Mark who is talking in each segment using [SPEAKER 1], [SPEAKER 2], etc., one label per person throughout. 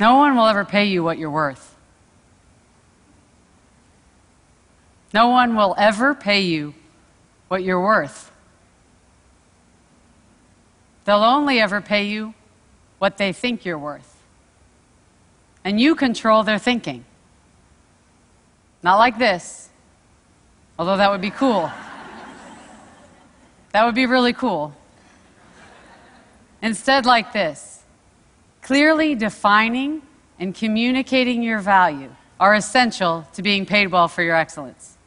[SPEAKER 1] No one will ever pay you what you're worth. No one will ever pay you what you're worth. They'll only ever pay you what they think you're worth. And you control their thinking. Not like this, although that would be cool. that would be really cool. Instead, like this clearly defining and communicating your value are essential to being paid well for your excellence.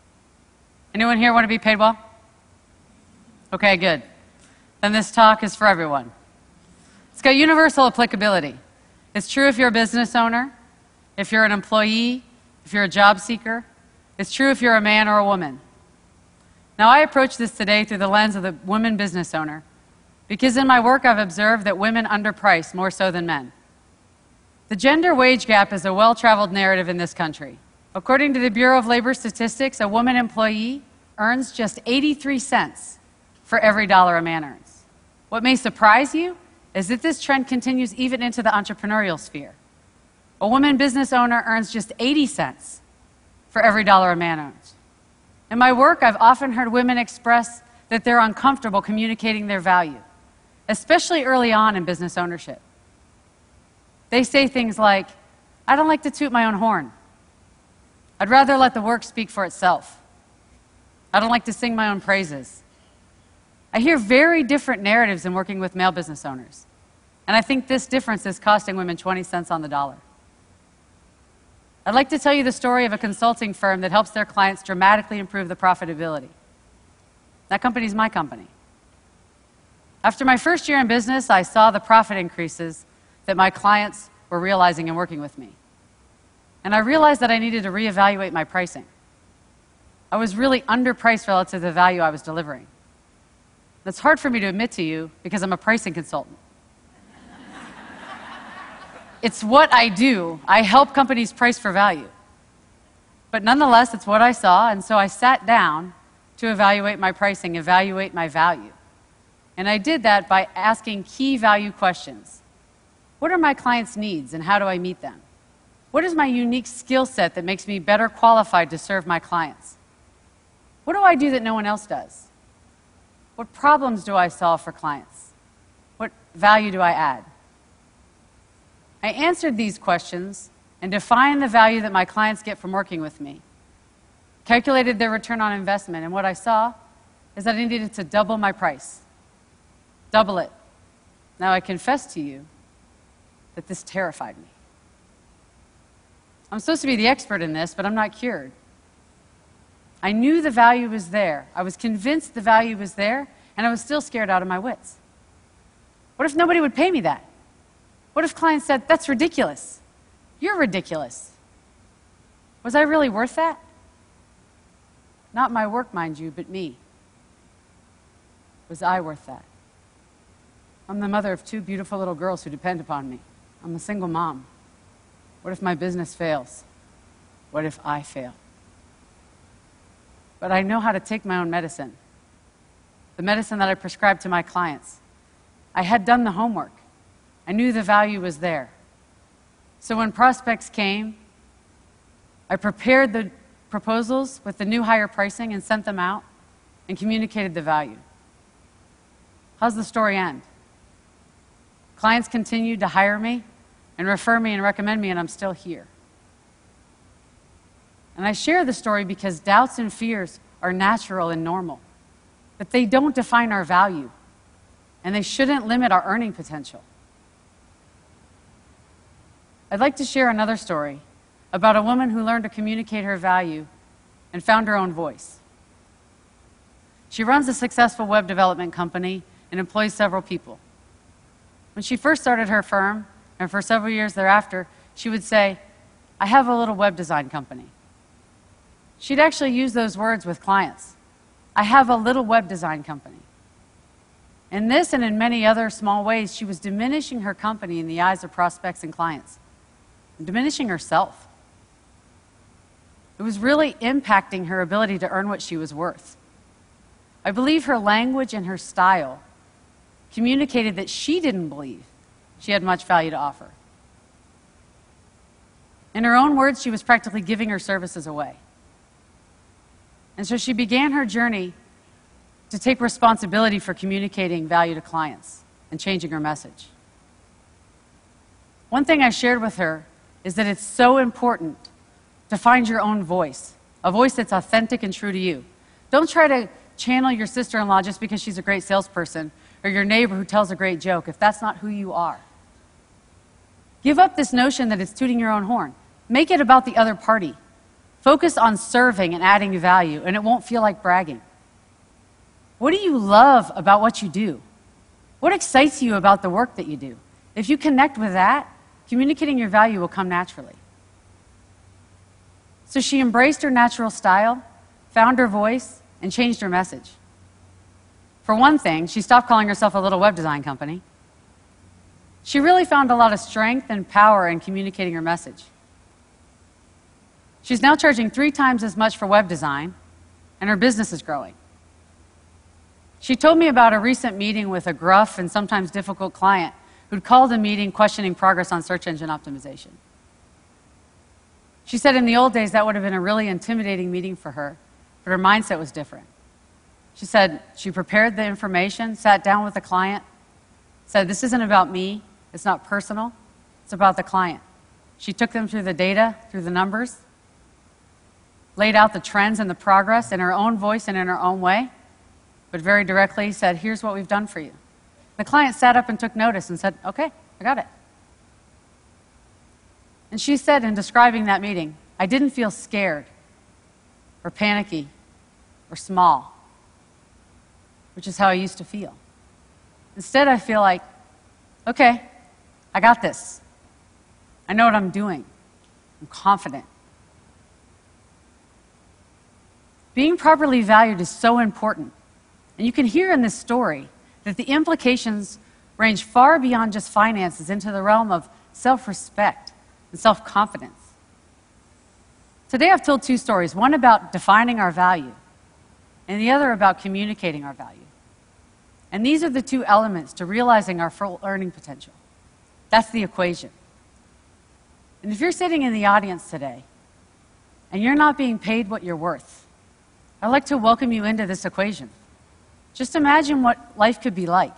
[SPEAKER 1] Anyone here want to be paid well? Okay, good. Then this talk is for everyone. It's got universal applicability. It's true if you're a business owner, if you're an employee, if you're a job seeker. It's true if you're a man or a woman. Now, I approach this today through the lens of the woman business owner because in my work I've observed that women underprice more so than men. The gender wage gap is a well traveled narrative in this country. According to the Bureau of Labor Statistics, a woman employee earns just 83 cents for every dollar a man earns. What may surprise you is that this trend continues even into the entrepreneurial sphere. A woman business owner earns just 80 cents for every dollar a man earns. In my work, I've often heard women express that they're uncomfortable communicating their value especially early on in business ownership. They say things like, I don't like to toot my own horn. I'd rather let the work speak for itself. I don't like to sing my own praises. I hear very different narratives in working with male business owners. And I think this difference is costing women 20 cents on the dollar. I'd like to tell you the story of a consulting firm that helps their clients dramatically improve the profitability. That company is my company. After my first year in business, I saw the profit increases that my clients were realizing in working with me. And I realized that I needed to reevaluate my pricing. I was really underpriced relative to the value I was delivering. That's hard for me to admit to you because I'm a pricing consultant. it's what I do. I help companies price for value. But nonetheless, it's what I saw, and so I sat down to evaluate my pricing, evaluate my value. And I did that by asking key value questions. What are my clients' needs and how do I meet them? What is my unique skill set that makes me better qualified to serve my clients? What do I do that no one else does? What problems do I solve for clients? What value do I add? I answered these questions and defined the value that my clients get from working with me. Calculated their return on investment, and what I saw is that I needed to double my price. Double it. Now I confess to you that this terrified me. I'm supposed to be the expert in this, but I'm not cured. I knew the value was there. I was convinced the value was there, and I was still scared out of my wits. What if nobody would pay me that? What if clients said, That's ridiculous? You're ridiculous. Was I really worth that? Not my work, mind you, but me. Was I worth that? I'm the mother of two beautiful little girls who depend upon me. I'm a single mom. What if my business fails? What if I fail? But I know how to take my own medicine, the medicine that I prescribe to my clients. I had done the homework, I knew the value was there. So when prospects came, I prepared the proposals with the new higher pricing and sent them out and communicated the value. How's the story end? Clients continued to hire me and refer me and recommend me, and I'm still here. And I share the story because doubts and fears are natural and normal, but they don't define our value, and they shouldn't limit our earning potential. I'd like to share another story about a woman who learned to communicate her value and found her own voice. She runs a successful web development company and employs several people. When she first started her firm, and for several years thereafter, she would say, I have a little web design company. She'd actually use those words with clients. I have a little web design company. In this and in many other small ways, she was diminishing her company in the eyes of prospects and clients, and diminishing herself. It was really impacting her ability to earn what she was worth. I believe her language and her style communicated that she didn't believe she had much value to offer. In her own words, she was practically giving her services away. And so she began her journey to take responsibility for communicating value to clients and changing her message. One thing I shared with her is that it's so important to find your own voice, a voice that's authentic and true to you. Don't try to channel your sister in law just because she's a great salesperson or your neighbor who tells a great joke if that's not who you are. Give up this notion that it's tooting your own horn. Make it about the other party. Focus on serving and adding value, and it won't feel like bragging. What do you love about what you do? What excites you about the work that you do? If you connect with that, communicating your value will come naturally. So she embraced her natural style, found her voice, and changed her message. For one thing, she stopped calling herself a little web design company. She really found a lot of strength and power in communicating her message. She's now charging three times as much for web design, and her business is growing. She told me about a recent meeting with a gruff and sometimes difficult client who'd called a meeting questioning progress on search engine optimization. She said in the old days that would have been a really intimidating meeting for her, but her mindset was different. She said she prepared the information, sat down with the client, said, This isn't about me, it's not personal, it's about the client. She took them through the data, through the numbers, laid out the trends and the progress in her own voice and in her own way, but very directly said, Here's what we've done for you. The client sat up and took notice and said, Okay, I got it. And she said in describing that meeting, I didn't feel scared or panicky or small, which is how I used to feel. Instead, I feel like, okay, I got this. I know what I'm doing. I'm confident. Being properly valued is so important. And you can hear in this story that the implications range far beyond just finances into the realm of self respect and self confidence. Today I've told two stories one about defining our value, and the other about communicating our value. And these are the two elements to realizing our full earning potential. That's the equation. And if you're sitting in the audience today and you're not being paid what you're worth, I'd like to welcome you into this equation. Just imagine what life could be like,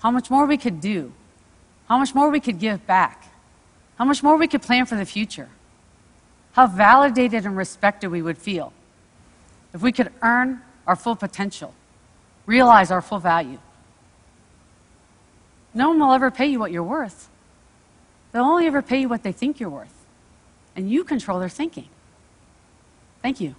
[SPEAKER 1] how much more we could do, how much more we could give back, how much more we could plan for the future, how validated and respected we would feel if we could earn our full potential, realize our full value. No one will ever pay you what you're worth. They'll only ever pay you what they think you're worth. And you control their thinking. Thank you.